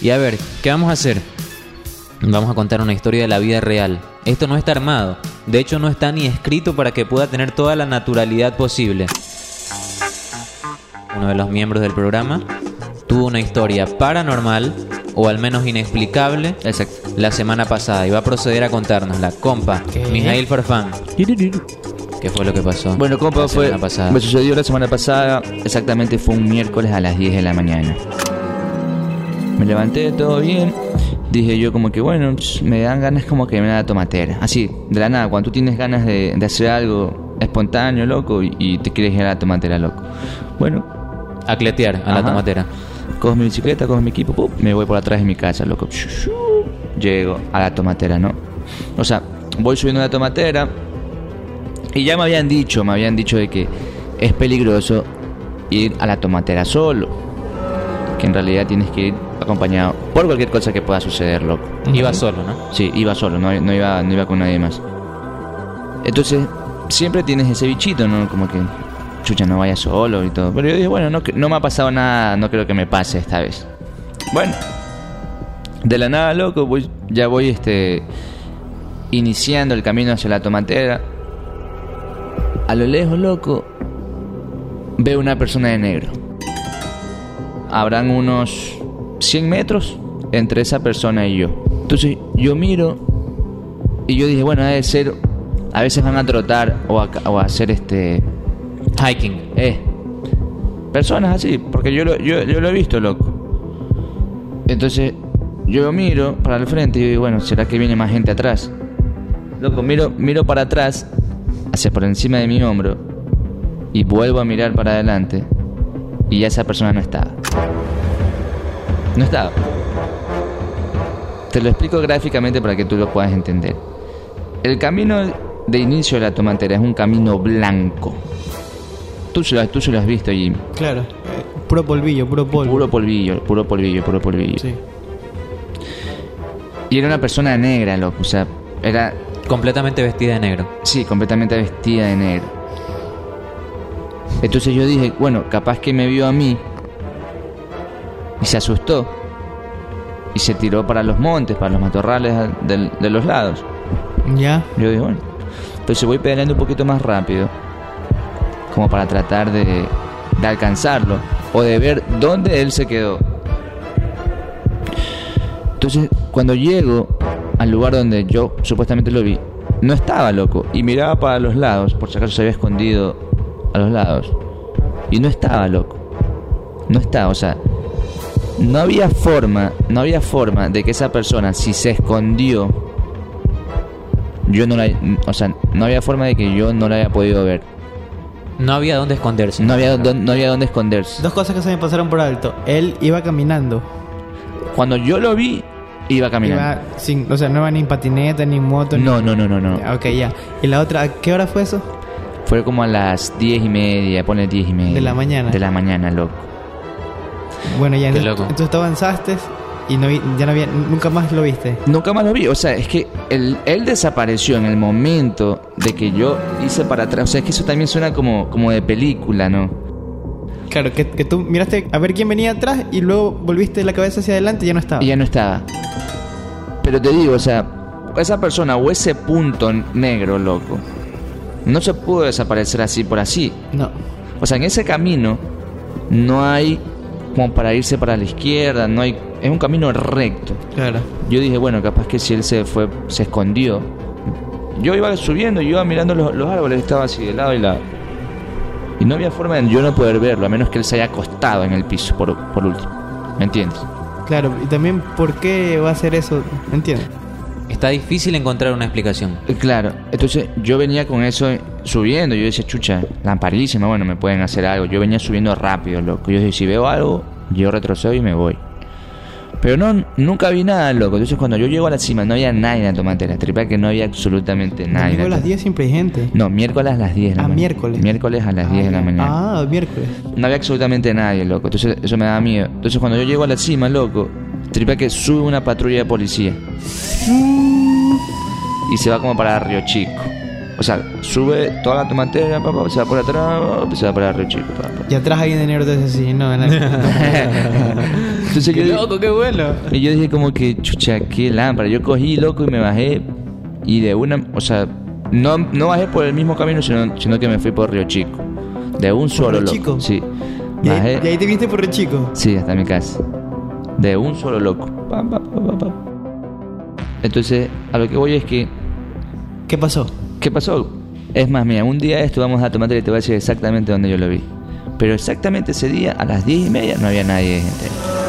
Y a ver, ¿qué vamos a hacer? Vamos a contar una historia de la vida real. Esto no está armado. De hecho, no está ni escrito para que pueda tener toda la naturalidad posible. Uno de los miembros del programa tuvo una historia paranormal o al menos inexplicable Exacto. la semana pasada y va a proceder a contárnosla. Compa. Mijail Farfán. ¿Qué fue lo que pasó? Bueno, compa, la fue, pasada? me sucedió la semana pasada, exactamente fue un miércoles a las 10 de la mañana. Me levanté, todo bien. Dije yo como que, bueno, me dan ganas como que me da tomatera. Así, de la nada, cuando tú tienes ganas de, de hacer algo espontáneo, loco, y, y te quieres ir a la tomatera, loco. Bueno, A cletear a la tomatera. cojo mi bicicleta, cojo mi equipo, ¡pum! me voy por atrás de mi casa, loco. Llego a la tomatera, ¿no? O sea, voy subiendo la tomatera y ya me habían dicho, me habían dicho de que es peligroso ir a la tomatera solo. Que en realidad tienes que ir acompañado por cualquier cosa que pueda suceder, loco. Iba solo, ¿no? Sí, iba solo, no, no iba, no iba con nadie más. Entonces, siempre tienes ese bichito, ¿no? Como que, chucha, no vaya solo y todo. Pero yo dije, bueno, no, no me ha pasado nada, no creo que me pase esta vez. Bueno, de la nada, loco, voy, ya voy este, iniciando el camino hacia la tomatera. A lo lejos, loco, veo una persona de negro. Habrán unos 100 metros entre esa persona y yo. Entonces yo miro y yo dije, bueno, debe ser, a veces van a trotar o a, hacer este, Hiking. eh, personas así, porque yo lo, yo, yo lo he visto, loco. Entonces yo miro para el frente y digo, bueno, ¿será que viene más gente atrás? Loco, miro, miro para atrás, hacia por encima de mi hombro, y vuelvo a mirar para adelante, y ya esa persona no estaba. No estaba. Te lo explico gráficamente para que tú lo puedas entender. El camino de inicio de la tomatera es un camino blanco. Tú se lo, tú se lo has visto, Jim. Claro. Puro polvillo, puro polvo. Puro polvillo, puro polvillo, puro polvillo. Sí. Y era una persona negra, loco. O sea, era, Completamente vestida de negro. sí, completamente vestida de negro. Entonces yo dije, bueno, capaz que me vio a mí y se asustó y se tiró para los montes, para los matorrales del- de los lados. Ya. Yo digo, bueno. Entonces voy pedaleando un poquito más rápido. Como para tratar de, de alcanzarlo. O de ver dónde él se quedó. Entonces, cuando llego al lugar donde yo supuestamente lo vi, no estaba loco. Y miraba para los lados, por si acaso se había escondido a los lados. Y no estaba loco. No estaba, o sea, no había forma, no había forma de que esa persona, si se escondió, yo no la, o sea, no había forma de que yo no la haya podido ver. No había dónde esconderse. No había, dó- no había dónde esconderse. Dos cosas que se me pasaron por alto. Él iba caminando. Cuando yo lo vi, iba caminando. Iba sin, o sea, no iba ni en patineta, ni en moto. ni- No, no, no, no, no. Ah, Ok, ya. Y la otra, ¿a qué hora fue eso? Fue como a las diez y media, ponle diez y media. De la mañana. De la mañana, loco. Bueno, ya. Qué entonces, loco. entonces tú avanzaste y no vi- ya no había, nunca más lo viste. Nunca más lo vi. O sea, es que él, él desapareció en el momento de que yo hice para atrás. O sea, es que eso también suena como, como de película, ¿no? Claro, que, que tú miraste a ver quién venía atrás y luego volviste la cabeza hacia adelante y ya no estaba. Y ya no estaba. Pero te digo, o sea, esa persona o ese punto negro, loco, no se pudo desaparecer así por así. No. O sea, en ese camino no hay como para irse para la izquierda, no hay. Es un camino recto. Claro. Yo dije, bueno, capaz que si él se fue, se escondió. Yo iba subiendo, yo iba mirando los, los árboles, estaba así de lado y lado. Y no había forma de yo no poder verlo, a menos que él se haya acostado en el piso, por, por último. ¿Me entiendes? Claro, y también por qué va a hacer eso, ¿me entiendes? Está difícil encontrar una explicación. Eh, Claro, entonces yo venía con eso subiendo, yo decía, chucha, lamparísima, bueno, me pueden hacer algo. Yo venía subiendo rápido, loco. Yo decía, si veo algo, yo retrocedo y me voy. Pero no, nunca vi nada, loco. Entonces cuando yo llego a la cima no había nadie en la tomatera. Tripa que no había absolutamente nadie. Domingo a la las to- 10 siempre hay gente. No, miércoles a las 10 de la Ah, mañana. miércoles. Miércoles a las 10 de la Ah, mañana. Ah, miércoles. No había absolutamente nadie, loco. Entonces eso me daba miedo. Entonces cuando yo llego a la cima, loco, tripa que sube una patrulla de policía. Y se va como para Río Chico. O sea, sube toda la tomatera, papá, se va por atrás, se va para Río Chico. pa, pa. Y atrás alguien de negro te dice así, no, no. Entonces Entonces ¡Qué yo, loco, qué bueno! y yo dije como que, chucha, qué lámpara. Yo cogí, loco, y me bajé. Y de una, o sea, no, no bajé por el mismo camino, sino, sino que me fui por Río Chico. De un solo Río loco. Chico? Sí. Y ahí, y ahí te viste por el chico. Sí, hasta mi casa. De un solo loco. Pam, pam, pam. Entonces, a lo que voy es que, ¿Qué pasó? ¿Qué pasó? Es más, mira, un día esto vamos a tomar y te voy a decir exactamente dónde yo lo vi. Pero exactamente ese día, a las 10 y media, no había nadie. gente.